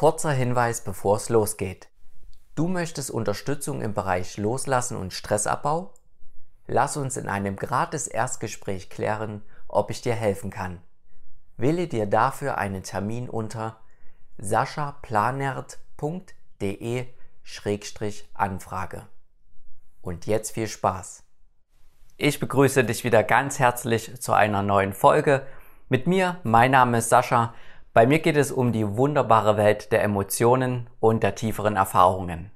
Kurzer Hinweis, bevor es losgeht. Du möchtest Unterstützung im Bereich Loslassen und Stressabbau? Lass uns in einem gratis Erstgespräch klären, ob ich dir helfen kann. Wähle dir dafür einen Termin unter saschaplanert.de-anfrage. Und jetzt viel Spaß! Ich begrüße dich wieder ganz herzlich zu einer neuen Folge. Mit mir, mein Name ist Sascha bei mir geht es um die wunderbare Welt der Emotionen und der tieferen Erfahrungen.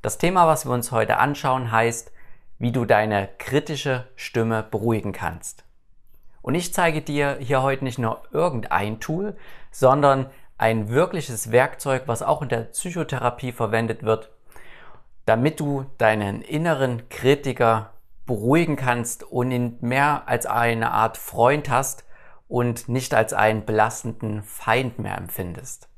Das Thema, was wir uns heute anschauen, heißt, wie du deine kritische Stimme beruhigen kannst. Und ich zeige dir hier heute nicht nur irgendein Tool, sondern ein wirkliches Werkzeug, was auch in der Psychotherapie verwendet wird, damit du deinen inneren Kritiker beruhigen kannst und ihn mehr als eine Art Freund hast, und nicht als einen belastenden Feind mehr empfindest.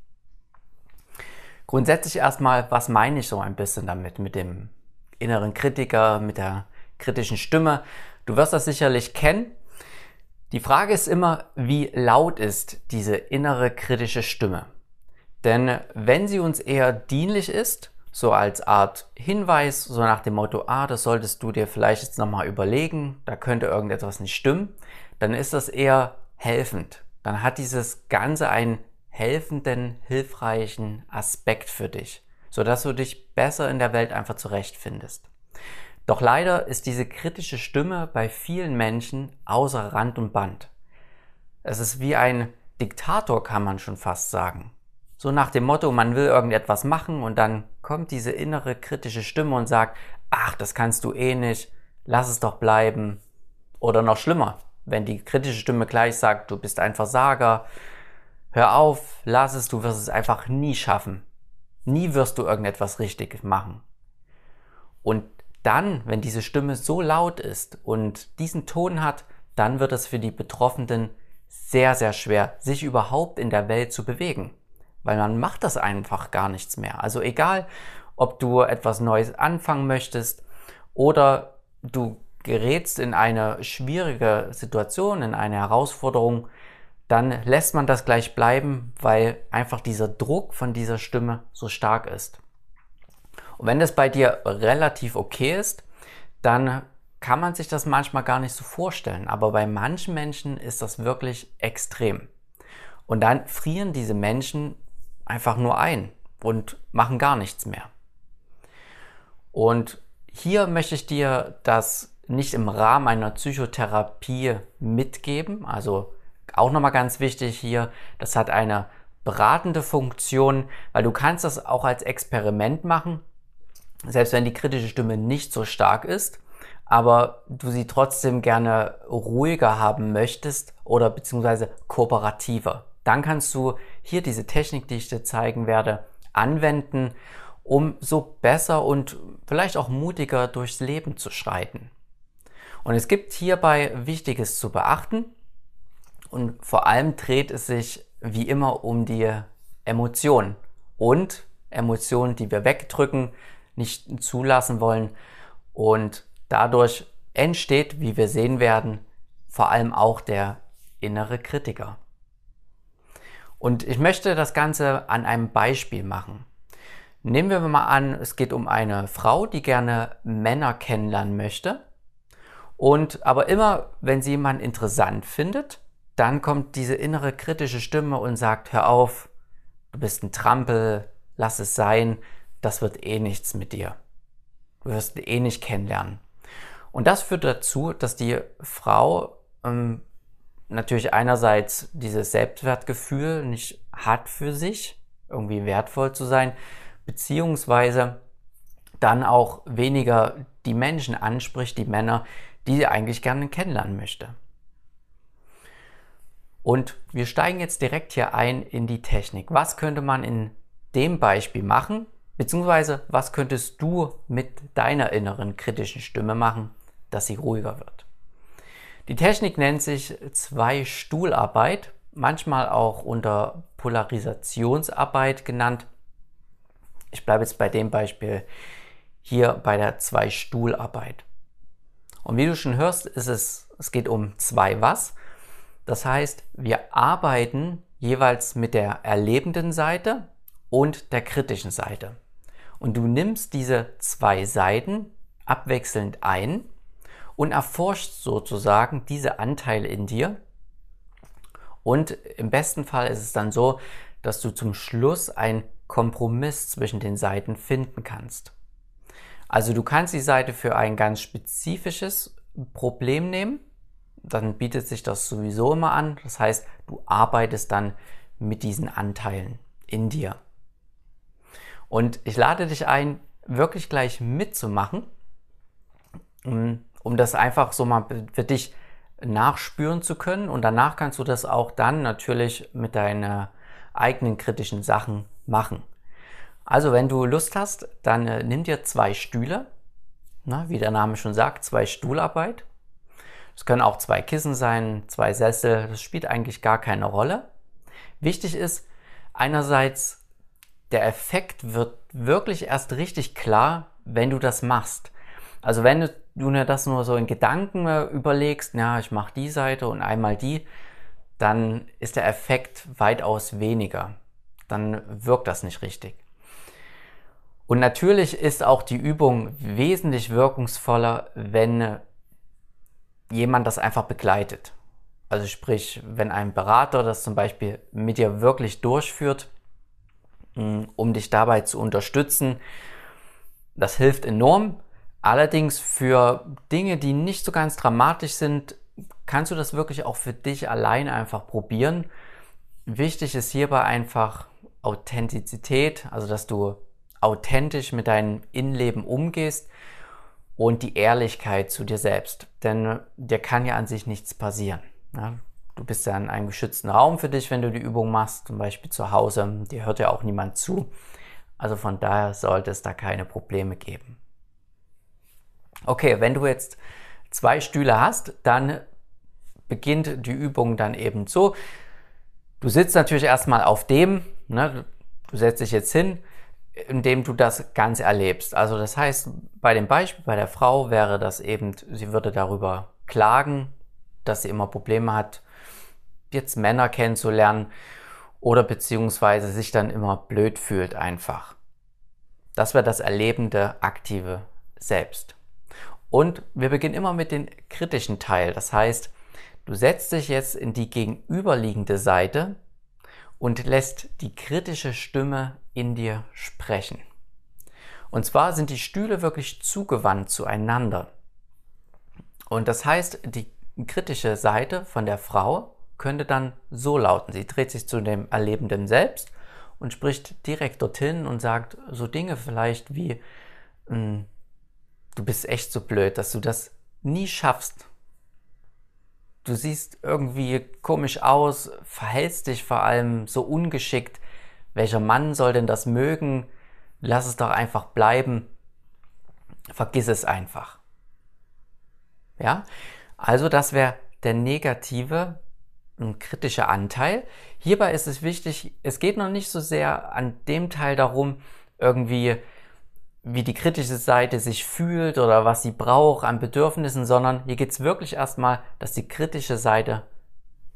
Grundsätzlich erstmal, was meine ich so ein bisschen damit, mit dem inneren Kritiker, mit der kritischen Stimme? Du wirst das sicherlich kennen. Die Frage ist immer, wie laut ist diese innere kritische Stimme? Denn wenn sie uns eher dienlich ist, so als Art Hinweis, so nach dem Motto, ah, das solltest du dir vielleicht jetzt nochmal überlegen, da könnte irgendetwas nicht stimmen, dann ist das eher helfend. Dann hat dieses Ganze einen helfenden, hilfreichen Aspekt für dich, sodass du dich besser in der Welt einfach zurechtfindest. Doch leider ist diese kritische Stimme bei vielen Menschen außer Rand und Band. Es ist wie ein Diktator, kann man schon fast sagen. So nach dem Motto, man will irgendetwas machen und dann kommt diese innere kritische Stimme und sagt, ach, das kannst du eh nicht, lass es doch bleiben. Oder noch schlimmer, wenn die kritische Stimme gleich sagt, du bist ein Versager, hör auf, lass es, du wirst es einfach nie schaffen. Nie wirst du irgendetwas richtig machen. Und dann, wenn diese Stimme so laut ist und diesen Ton hat, dann wird es für die Betroffenen sehr, sehr schwer, sich überhaupt in der Welt zu bewegen. Weil man macht das einfach gar nichts mehr. Also egal, ob du etwas Neues anfangen möchtest oder du gerätst in eine schwierige Situation, in eine Herausforderung, dann lässt man das gleich bleiben, weil einfach dieser Druck von dieser Stimme so stark ist. Und wenn das bei dir relativ okay ist, dann kann man sich das manchmal gar nicht so vorstellen. Aber bei manchen Menschen ist das wirklich extrem. Und dann frieren diese Menschen einfach nur ein und machen gar nichts mehr. Und hier möchte ich dir das nicht im Rahmen einer Psychotherapie mitgeben. Also auch nochmal ganz wichtig hier, das hat eine beratende Funktion, weil du kannst das auch als Experiment machen, selbst wenn die kritische Stimme nicht so stark ist, aber du sie trotzdem gerne ruhiger haben möchtest oder beziehungsweise kooperativer. Dann kannst du hier diese Technik, die ich dir zeigen werde, anwenden, um so besser und vielleicht auch mutiger durchs Leben zu schreiten. Und es gibt hierbei Wichtiges zu beachten. Und vor allem dreht es sich wie immer um die Emotionen und Emotionen, die wir wegdrücken, nicht zulassen wollen. Und dadurch entsteht, wie wir sehen werden, vor allem auch der innere Kritiker. Und ich möchte das Ganze an einem Beispiel machen. Nehmen wir mal an, es geht um eine Frau, die gerne Männer kennenlernen möchte und aber immer, wenn sie jemanden interessant findet, dann kommt diese innere kritische Stimme und sagt, hör auf, du bist ein Trampel, lass es sein, das wird eh nichts mit dir. Du wirst ihn eh nicht kennenlernen. Und das führt dazu, dass die Frau ähm, natürlich einerseits dieses Selbstwertgefühl nicht hat für sich, irgendwie wertvoll zu sein, beziehungsweise dann auch weniger die Menschen anspricht, die Männer, die sie eigentlich gerne kennenlernen möchte. Und wir steigen jetzt direkt hier ein in die Technik. Was könnte man in dem Beispiel machen? Beziehungsweise was könntest du mit deiner inneren kritischen Stimme machen, dass sie ruhiger wird? Die Technik nennt sich Zwei-Stuhlarbeit, manchmal auch unter Polarisationsarbeit genannt. Ich bleibe jetzt bei dem Beispiel hier bei der Zwei-Stuhlarbeit. Und wie du schon hörst, ist es, es geht um zwei was. Das heißt, wir arbeiten jeweils mit der erlebenden Seite und der kritischen Seite. Und du nimmst diese zwei Seiten abwechselnd ein und erforschst sozusagen diese Anteile in dir. Und im besten Fall ist es dann so, dass du zum Schluss einen Kompromiss zwischen den Seiten finden kannst. Also du kannst die Seite für ein ganz spezifisches Problem nehmen, dann bietet sich das sowieso immer an. Das heißt, du arbeitest dann mit diesen Anteilen in dir. Und ich lade dich ein, wirklich gleich mitzumachen, um das einfach so mal für dich nachspüren zu können. Und danach kannst du das auch dann natürlich mit deinen eigenen kritischen Sachen machen. Also wenn du Lust hast, dann äh, nimm dir zwei Stühle, na, wie der Name schon sagt, zwei Stuhlarbeit. Es können auch zwei Kissen sein, zwei Sessel, das spielt eigentlich gar keine Rolle. Wichtig ist einerseits, der Effekt wird wirklich erst richtig klar, wenn du das machst. Also wenn du dir das nur so in Gedanken äh, überlegst, ja, ich mache die Seite und einmal die, dann ist der Effekt weitaus weniger. Dann wirkt das nicht richtig. Und natürlich ist auch die Übung wesentlich wirkungsvoller, wenn jemand das einfach begleitet. Also sprich, wenn ein Berater das zum Beispiel mit dir wirklich durchführt, mm, um dich dabei zu unterstützen, das hilft enorm. Allerdings für Dinge, die nicht so ganz dramatisch sind, kannst du das wirklich auch für dich alleine einfach probieren. Wichtig ist hierbei einfach Authentizität, also dass du authentisch mit deinem Innenleben umgehst und die Ehrlichkeit zu dir selbst. Denn dir kann ja an sich nichts passieren. Ja? Du bist ja in einem geschützten Raum für dich, wenn du die Übung machst, zum Beispiel zu Hause. Dir hört ja auch niemand zu. Also von daher sollte es da keine Probleme geben. Okay, wenn du jetzt zwei Stühle hast, dann beginnt die Übung dann eben so. Du sitzt natürlich erstmal auf dem, ne, du setzt dich jetzt hin, indem du das Ganze erlebst. Also das heißt, bei dem Beispiel bei der Frau wäre das eben, sie würde darüber klagen, dass sie immer Probleme hat, jetzt Männer kennenzulernen oder beziehungsweise sich dann immer blöd fühlt einfach. Das wäre das erlebende, aktive Selbst. Und wir beginnen immer mit dem kritischen Teil. Das heißt, du setzt dich jetzt in die gegenüberliegende Seite und lässt die kritische Stimme in dir sprechen. Und zwar sind die Stühle wirklich zugewandt zueinander. Und das heißt, die kritische Seite von der Frau könnte dann so lauten. Sie dreht sich zu dem Erlebenden selbst und spricht direkt dorthin und sagt so Dinge vielleicht wie, hm, du bist echt so blöd, dass du das nie schaffst, du siehst irgendwie komisch aus, verhältst dich vor allem so ungeschickt. Welcher Mann soll denn das mögen? Lass es doch einfach bleiben. Vergiss es einfach. Ja? Also das wäre der negative kritische Anteil. Hierbei ist es wichtig, es geht noch nicht so sehr an dem Teil darum, irgendwie wie die kritische Seite sich fühlt oder was sie braucht an Bedürfnissen, sondern hier geht es wirklich erstmal, dass die kritische Seite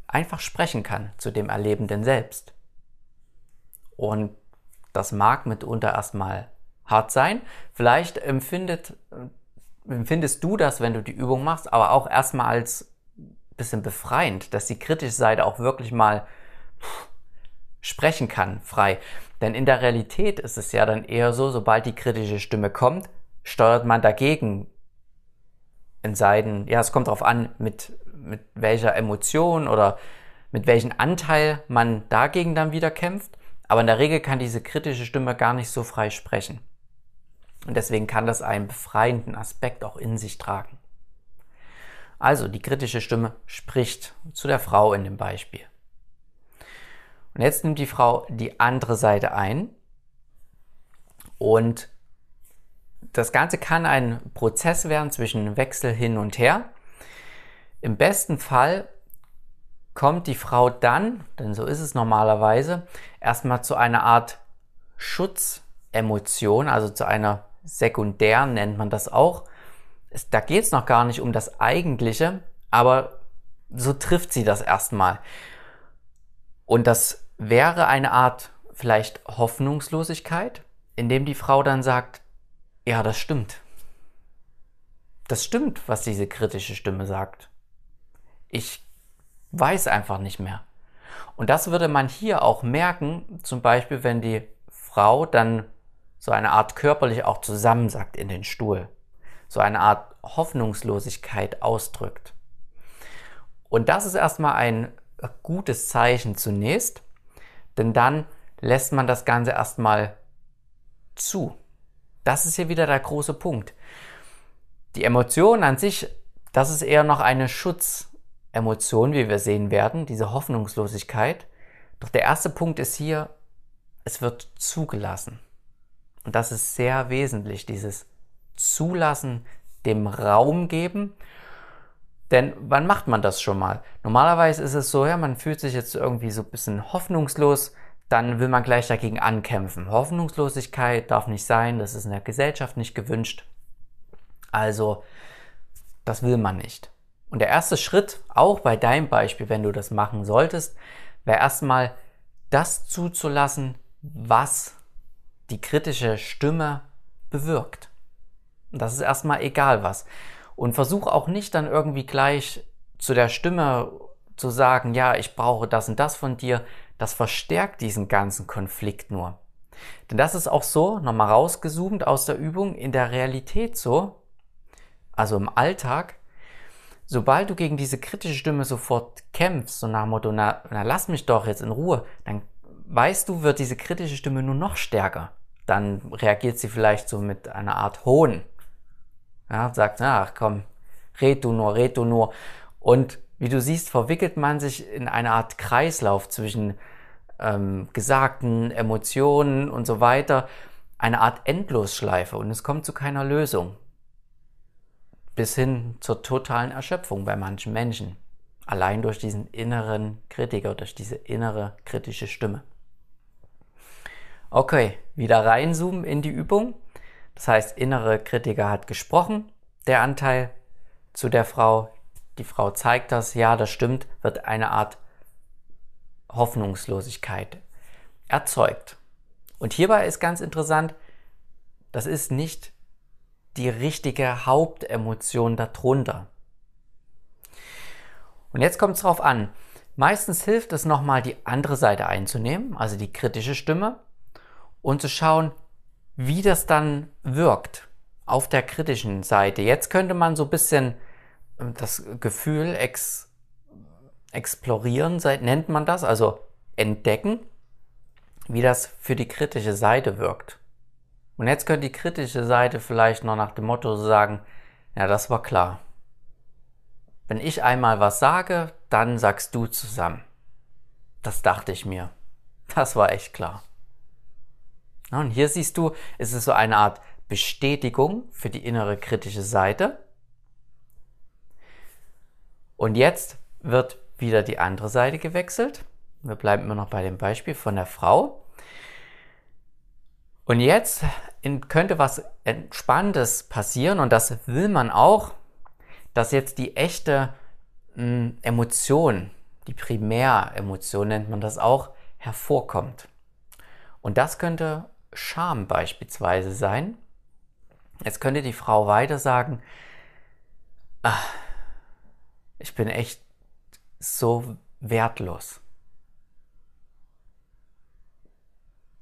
einfach sprechen kann zu dem Erlebenden selbst. Und das mag mitunter erstmal hart sein. Vielleicht empfindet, empfindest du das, wenn du die Übung machst, aber auch erstmal als bisschen befreiend, dass die kritische Seite auch wirklich mal sprechen kann, frei. Denn in der Realität ist es ja dann eher so, sobald die kritische Stimme kommt, steuert man dagegen in Seiten, ja, es kommt darauf an, mit, mit welcher Emotion oder mit welchem Anteil man dagegen dann wieder kämpft. Aber in der Regel kann diese kritische Stimme gar nicht so frei sprechen. Und deswegen kann das einen befreienden Aspekt auch in sich tragen. Also die kritische Stimme spricht zu der Frau in dem Beispiel. Und jetzt nimmt die Frau die andere Seite ein und das Ganze kann ein Prozess werden zwischen Wechsel hin und her. Im besten Fall kommt die Frau dann, denn so ist es normalerweise, erstmal zu einer Art Schutzemotion, also zu einer sekundären nennt man das auch. da geht es noch gar nicht um das Eigentliche, aber so trifft sie das erstmal. Und das wäre eine Art vielleicht Hoffnungslosigkeit, indem die Frau dann sagt, ja, das stimmt. Das stimmt, was diese kritische Stimme sagt. Ich weiß einfach nicht mehr. Und das würde man hier auch merken, zum Beispiel, wenn die Frau dann so eine Art körperlich auch zusammensackt in den Stuhl, so eine Art Hoffnungslosigkeit ausdrückt. Und das ist erstmal ein gutes Zeichen zunächst, denn dann lässt man das Ganze erstmal zu. Das ist hier wieder der große Punkt. Die Emotion an sich, das ist eher noch eine Schutzemotion, wie wir sehen werden, diese Hoffnungslosigkeit. Doch der erste Punkt ist hier, es wird zugelassen. Und das ist sehr wesentlich, dieses Zulassen, dem Raum geben. Denn wann macht man das schon mal? Normalerweise ist es so, ja, man fühlt sich jetzt irgendwie so ein bisschen hoffnungslos, dann will man gleich dagegen ankämpfen. Hoffnungslosigkeit darf nicht sein, das ist in der Gesellschaft nicht gewünscht. Also, das will man nicht. Und der erste Schritt, auch bei deinem Beispiel, wenn du das machen solltest, wäre erstmal das zuzulassen, was die kritische Stimme bewirkt. Und das ist erstmal egal was. Und versuch auch nicht dann irgendwie gleich zu der Stimme zu sagen, ja, ich brauche das und das von dir, das verstärkt diesen ganzen Konflikt nur. Denn das ist auch so, nochmal rausgezoomt aus der Übung, in der Realität so, also im Alltag, sobald du gegen diese kritische Stimme sofort kämpfst, so nach dem Motto, na, na lass mich doch jetzt in Ruhe, dann weißt du, wird diese kritische Stimme nur noch stärker. Dann reagiert sie vielleicht so mit einer Art Hohn. Ja, sagt, ach komm, red du nur, red du nur. Und wie du siehst, verwickelt man sich in eine Art Kreislauf zwischen ähm, Gesagten, Emotionen und so weiter. Eine Art Endlosschleife und es kommt zu keiner Lösung. Bis hin zur totalen Erschöpfung bei manchen Menschen. Allein durch diesen inneren Kritiker, durch diese innere kritische Stimme. Okay, wieder reinzoomen in die Übung. Das heißt, innere Kritiker hat gesprochen, der Anteil zu der Frau, die Frau zeigt das, ja, das stimmt, wird eine Art Hoffnungslosigkeit erzeugt. Und hierbei ist ganz interessant, das ist nicht die richtige Hauptemotion darunter. Und jetzt kommt es darauf an. Meistens hilft es nochmal, die andere Seite einzunehmen, also die kritische Stimme, und zu schauen, wie das dann wirkt auf der kritischen Seite. Jetzt könnte man so ein bisschen das Gefühl ex, explorieren, nennt man das, also entdecken, wie das für die kritische Seite wirkt. Und jetzt könnte die kritische Seite vielleicht noch nach dem Motto sagen, ja, das war klar. Wenn ich einmal was sage, dann sagst du zusammen. Das dachte ich mir. Das war echt klar. Und hier siehst du, es ist so eine Art Bestätigung für die innere kritische Seite. Und jetzt wird wieder die andere Seite gewechselt. Wir bleiben immer noch bei dem Beispiel von der Frau. Und jetzt könnte was Entspannendes passieren und das will man auch, dass jetzt die echte hm, Emotion, die Primäremotion nennt man das auch, hervorkommt. Und das könnte Scham beispielsweise sein. Jetzt könnte die Frau weiter sagen, ach, ich bin echt so wertlos.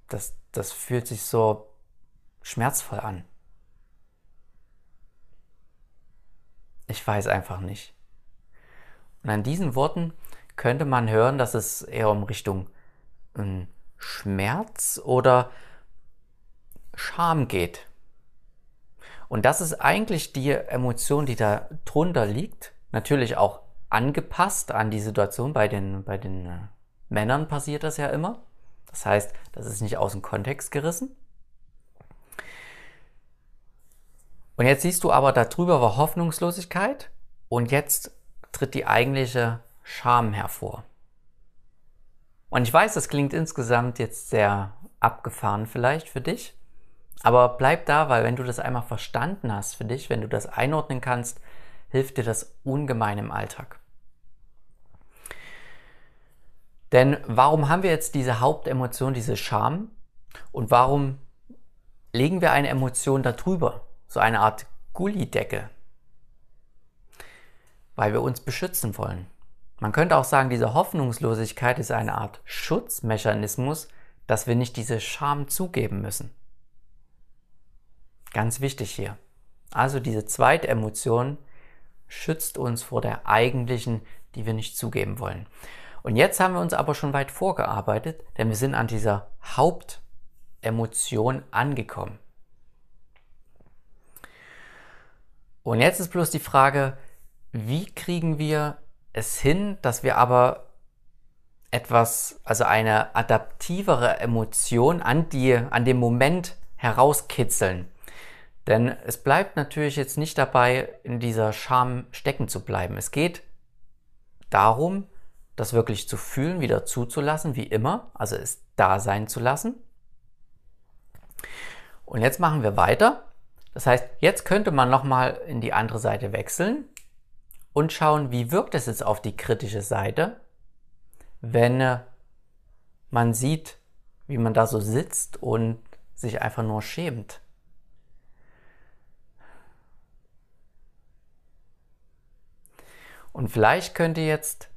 Das, das fühlt sich so schmerzvoll an. Ich weiß einfach nicht. Und an diesen Worten könnte man hören, dass es eher um Richtung ähm, Schmerz oder Scham geht. Und das ist eigentlich die Emotion, die da drunter liegt. Natürlich auch angepasst an die Situation. Bei den, bei den äh, Männern passiert das ja immer. Das heißt, das ist nicht aus dem Kontext gerissen. Und jetzt siehst du aber, darüber war Hoffnungslosigkeit und jetzt tritt die eigentliche Scham hervor. Und ich weiß, das klingt insgesamt jetzt sehr abgefahren vielleicht für dich, aber bleib da, weil wenn du das einmal verstanden hast für dich, wenn du das einordnen kannst, hilft dir das ungemein im Alltag. Denn warum haben wir jetzt diese Hauptemotion, diese Scham? Und warum legen wir eine Emotion darüber? So eine Art Gullidecke. Weil wir uns beschützen wollen. Man könnte auch sagen, diese Hoffnungslosigkeit ist eine Art Schutzmechanismus, dass wir nicht diese Scham zugeben müssen. Ganz wichtig hier. Also diese zweite Emotion schützt uns vor der eigentlichen, die wir nicht zugeben wollen. Und jetzt haben wir uns aber schon weit vorgearbeitet, denn wir sind an dieser Hauptemotion angekommen. Und jetzt ist bloß die Frage, wie kriegen wir es hin, dass wir aber etwas, also eine adaptivere Emotion an, die, an dem Moment herauskitzeln. Denn es bleibt natürlich jetzt nicht dabei, in dieser Scham stecken zu bleiben. Es geht darum, das wirklich zu fühlen, wieder zuzulassen, wie immer, also es da sein zu lassen. Und jetzt machen wir weiter. Das heißt, jetzt könnte man nochmal in die andere Seite wechseln und schauen, wie wirkt es jetzt auf die kritische Seite wenn äh, man sieht, wie man da so sitzt und sich einfach nur schämt. Und vielleicht könnte jetzt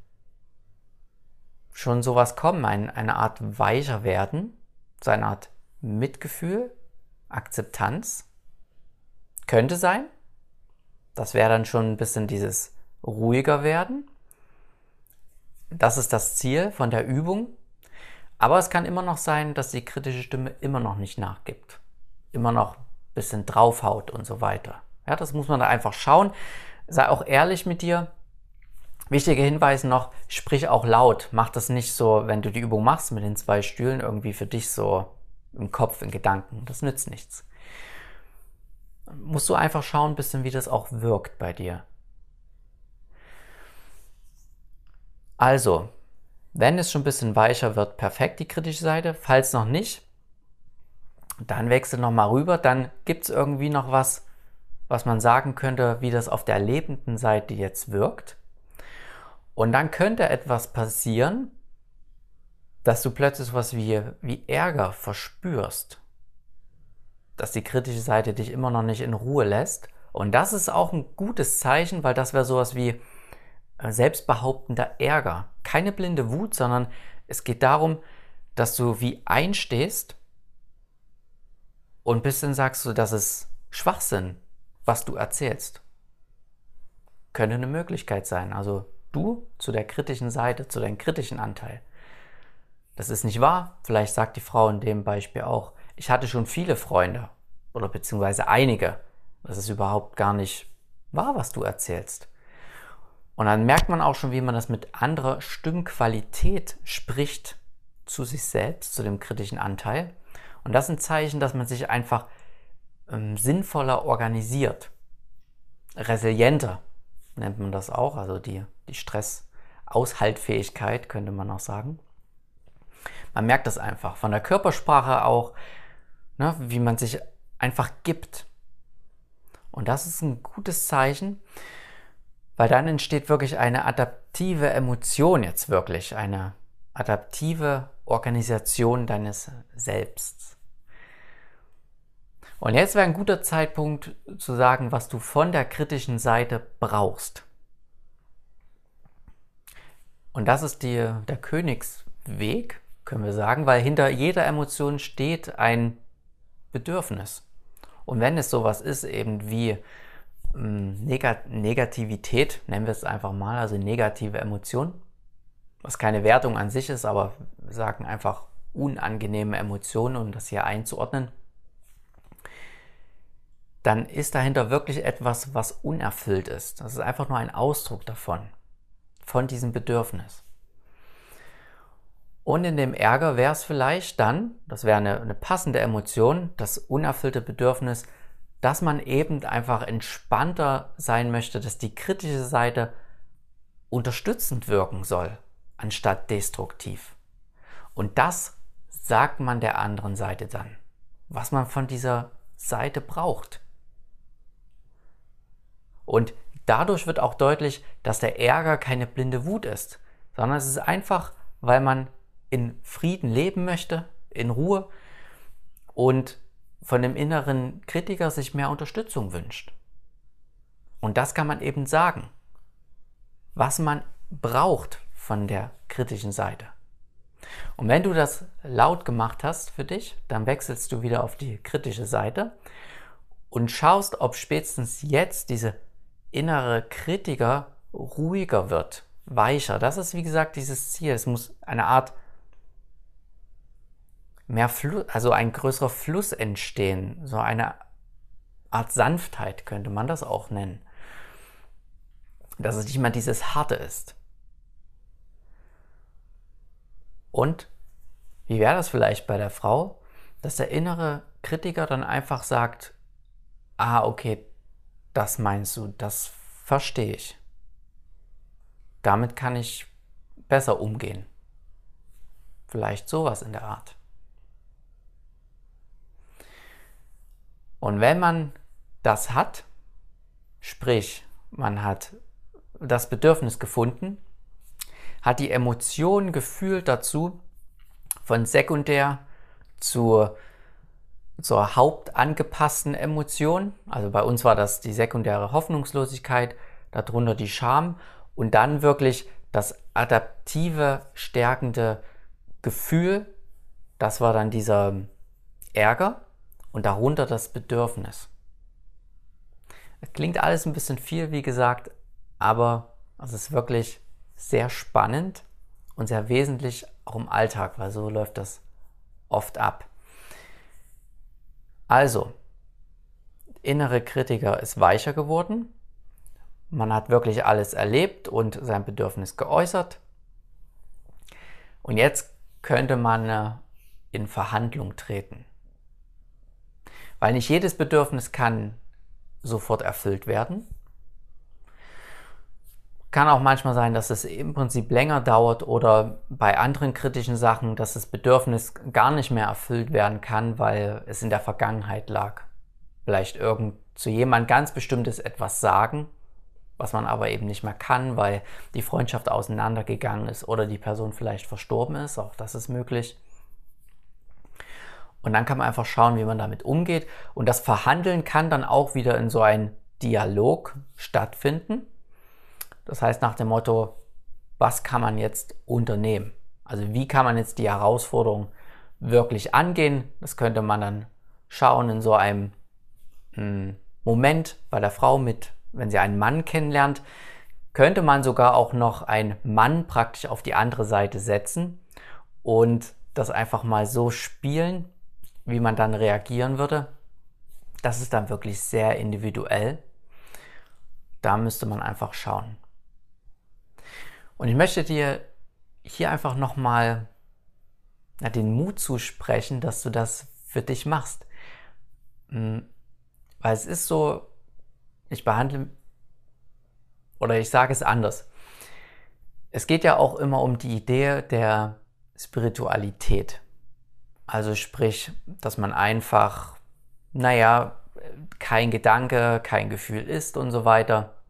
schon sowas kommen, ein, eine Art weicher werden, so eine Art Mitgefühl, Akzeptanz. Könnte sein. Das wäre dann schon ein bisschen dieses ruhiger werden. Das ist das Ziel von der Übung. Aber es kann immer noch sein, dass die kritische Stimme immer noch nicht nachgibt. Immer noch ein bisschen draufhaut und so weiter. Ja, das muss man da einfach schauen. Sei auch ehrlich mit dir. Wichtige Hinweise noch, sprich auch laut. Mach das nicht so, wenn du die Übung machst mit den zwei Stühlen, irgendwie für dich so im Kopf, in Gedanken. Das nützt nichts. Musst du einfach schauen, bisschen, wie das auch wirkt bei dir. Also, wenn es schon ein bisschen weicher wird, perfekt die kritische Seite. Falls noch nicht, dann wechsel nochmal rüber. Dann gibt es irgendwie noch was, was man sagen könnte, wie das auf der lebenden Seite jetzt wirkt. Und dann könnte etwas passieren, dass du plötzlich was wie, wie Ärger verspürst. Dass die kritische Seite dich immer noch nicht in Ruhe lässt. Und das ist auch ein gutes Zeichen, weil das wäre sowas wie, äh, selbstbehauptender Ärger. Keine blinde Wut, sondern es geht darum, dass du wie einstehst und bisschen sagst du, das ist Schwachsinn, was du erzählst. Könnte eine Möglichkeit sein. Also du zu der kritischen Seite, zu deinem kritischen Anteil. Das ist nicht wahr. Vielleicht sagt die Frau in dem Beispiel auch, ich hatte schon viele Freunde oder beziehungsweise einige. Das ist überhaupt gar nicht wahr, was du erzählst. Und dann merkt man auch schon, wie man das mit anderer Stimmqualität spricht zu sich selbst, zu dem kritischen Anteil. Und das ist ein Zeichen, dass man sich einfach ähm, sinnvoller organisiert. Resilienter nennt man das auch, also die, die Stressaushaltfähigkeit könnte man auch sagen. Man merkt das einfach von der Körpersprache auch, ne, wie man sich einfach gibt. Und das ist ein gutes Zeichen, weil dann entsteht wirklich eine adaptive Emotion jetzt wirklich, eine adaptive Organisation deines Selbst. Und jetzt wäre ein guter Zeitpunkt zu sagen, was du von der kritischen Seite brauchst. Und das ist die, der Königsweg, können wir sagen, weil hinter jeder Emotion steht ein Bedürfnis. Und wenn es sowas ist, eben wie ähm, Negativität, nennen wir es einfach mal, also negative Emotionen, was keine Wertung an sich ist, aber sagen einfach unangenehme Emotionen, um das hier einzuordnen, dann ist dahinter wirklich etwas, was unerfüllt ist. Das ist einfach nur ein Ausdruck davon, von diesem Bedürfnis. Und in dem Ärger wäre es vielleicht dann, das wäre eine, eine passende Emotion, das unerfüllte Bedürfnis, dass man eben einfach entspannter sein möchte, dass die kritische Seite unterstützend wirken soll, anstatt destruktiv. Und das sagt man der anderen Seite dann, was man von dieser Seite braucht. Und dadurch wird auch deutlich, dass der Ärger keine blinde Wut ist, sondern es ist einfach weil man in Frieden leben möchte, in Ruhe und von dem inneren Kritiker sich mehr Unterstützung wünscht. Und das kann man eben sagen, was man braucht von der kritischen Seite. Und wenn du das laut gemacht hast für dich, dann wechselst du wieder auf die kritische Seite und schaust, ob spätestens jetzt diese innere Kritiker ruhiger wird, weicher. Das ist wie gesagt dieses Ziel. Es muss eine Art mehr Fluss, also ein größerer Fluss entstehen, so eine Art Sanftheit könnte man das auch nennen. Dass es nicht mehr dieses Harte ist. Und wie wäre das vielleicht bei der Frau, dass der innere Kritiker dann einfach sagt, ah, okay, das meinst du, das verstehe ich. Damit kann ich besser umgehen. Vielleicht sowas in der Art. Und wenn man das hat, sprich, man hat das Bedürfnis gefunden, hat die Emotion gefühlt dazu, von sekundär zur, zur hauptangepassten Emotion. Also bei uns war das die sekundäre Hoffnungslosigkeit, darunter die Scham und dann wirklich das adaptive, stärkende Gefühl, das war dann dieser Ärger und darunter das Bedürfnis. Es klingt alles ein bisschen viel, wie gesagt, aber es ist wirklich sehr spannend und sehr wesentlich auch im Alltag, weil so läuft das oft ab. Also, innere Kritiker ist weicher geworden. Man hat wirklich alles erlebt und sein Bedürfnis geäußert. Und jetzt könnte man äh, in Verhandlung treten. Weil nicht jedes Bedürfnis kann sofort erfüllt werden. Kann auch manchmal sein, dass es im Prinzip länger dauert oder bei anderen kritischen Sachen, dass das Bedürfnis gar nicht mehr erfüllt werden kann, weil es in der Vergangenheit lag. Vielleicht irgend zu jemand ganz bestimmtes etwas sagen, was man aber eben nicht mehr kann, weil die Freundschaft auseinandergegangen ist oder die Person vielleicht verstorben ist. Auch das ist möglich. Und dann kann man einfach schauen, wie man damit umgeht. Und das Verhandeln kann dann auch wieder in so ein Dialog stattfinden. Das heißt nach dem Motto, was kann man jetzt unternehmen? Also wie kann man jetzt die Herausforderung wirklich angehen? Das könnte man dann schauen in so einem hm, Moment bei der Frau mit, wenn sie einen Mann kennenlernt, könnte man sogar auch noch einen Mann praktisch auf die andere Seite setzen und das einfach mal so spielen, wie man dann reagieren würde, das ist dann wirklich sehr individuell. Da müsste man einfach schauen. Und ich möchte dir hier einfach nochmal ja, den Mut zusprechen, dass du das für dich machst. Hm, weil es ist so, ich behandle oder ich sage es anders. Es geht ja auch immer um die Idee der Spiritualität. Also sprich, dass man einfach, naja, kein Gedanke, kein Gefühl ist und so weiter.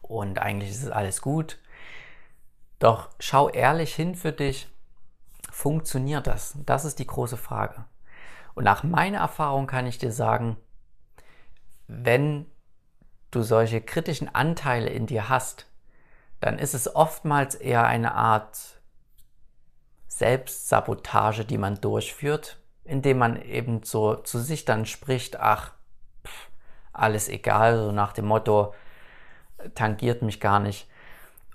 Und eigentlich ist es alles gut. Doch schau ehrlich hin für dich, funktioniert das? Das ist die große Frage. Und nach meiner Erfahrung kann ich dir sagen, wenn du solche kritischen Anteile in dir hast, dann ist es oftmals eher eine Art Selbstsabotage, die man durchführt, indem man eben so zu sich dann spricht, ach, pff, alles egal, so nach dem Motto, tangiert mich gar nicht.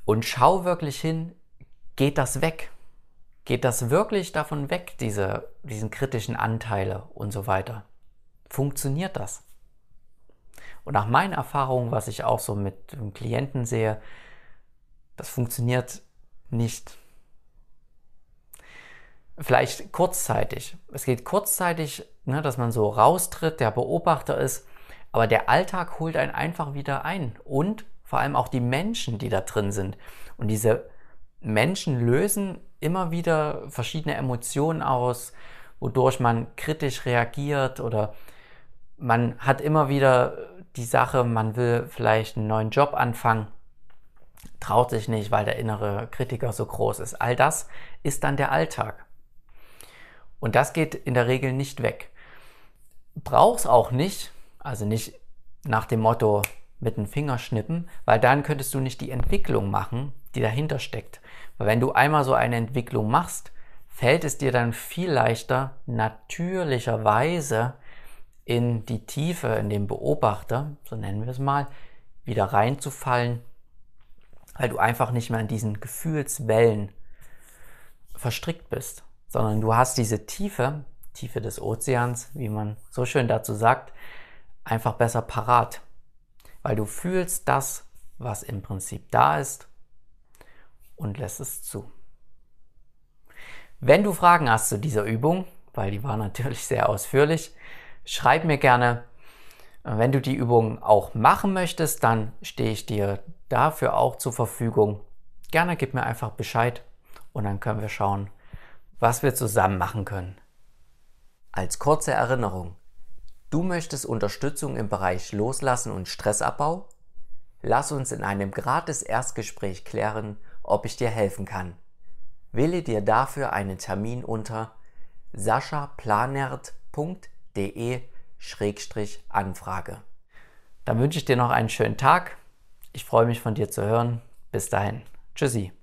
Und schau wirklich hin, geht das weg? Geht das wirklich davon weg, diese, diesen kritischen Anteile und so weiter? Funktioniert das? Und nach meinen Erfahrungen, was ich auch so mit Klienten sehe, das funktioniert nicht vielleicht kurzzeitig. Es geht kurzzeitig, ne, dass man so raustritt, der Beobachter ist, aber der Alltag holt einen einfach wieder ein und vor allem auch die Menschen, die da drin sind. Und diese Menschen lösen immer wieder verschiedene Emotionen aus, wodurch man kritisch reagiert oder man hat immer wieder die Sache, man will vielleicht einen neuen Job anfangen, traut sich nicht, weil der innere Kritiker so groß ist. All das ist dann der Alltag. Und das geht in der Regel nicht weg. Brauchst auch nicht, also nicht nach dem Motto mit dem Finger schnippen, weil dann könntest du nicht die Entwicklung machen, die dahinter steckt. Weil wenn du einmal so eine Entwicklung machst, fällt es dir dann viel leichter, natürlicherweise in die Tiefe, in den Beobachter, so nennen wir es mal, wieder reinzufallen, weil du einfach nicht mehr in diesen Gefühlswellen verstrickt bist, sondern du hast diese Tiefe, Tiefe des Ozeans, wie man so schön dazu sagt, einfach besser parat, weil du fühlst das, was im Prinzip da ist und lässt es zu. Wenn du Fragen hast zu dieser Übung, weil die war natürlich sehr ausführlich, schreib mir gerne. Wenn du die Übung auch machen möchtest, dann stehe ich dir dafür auch zur Verfügung. Gerne gib mir einfach Bescheid und dann können wir schauen, was wir zusammen machen können. Als kurze Erinnerung, du möchtest Unterstützung im Bereich Loslassen und Stressabbau? Lass uns in einem gratis Erstgespräch klären, ob ich dir helfen kann. Wähle dir dafür einen Termin unter saschaplanert.de-anfrage. Dann wünsche ich dir noch einen schönen Tag. Ich freue mich von dir zu hören. Bis dahin. Tschüssi.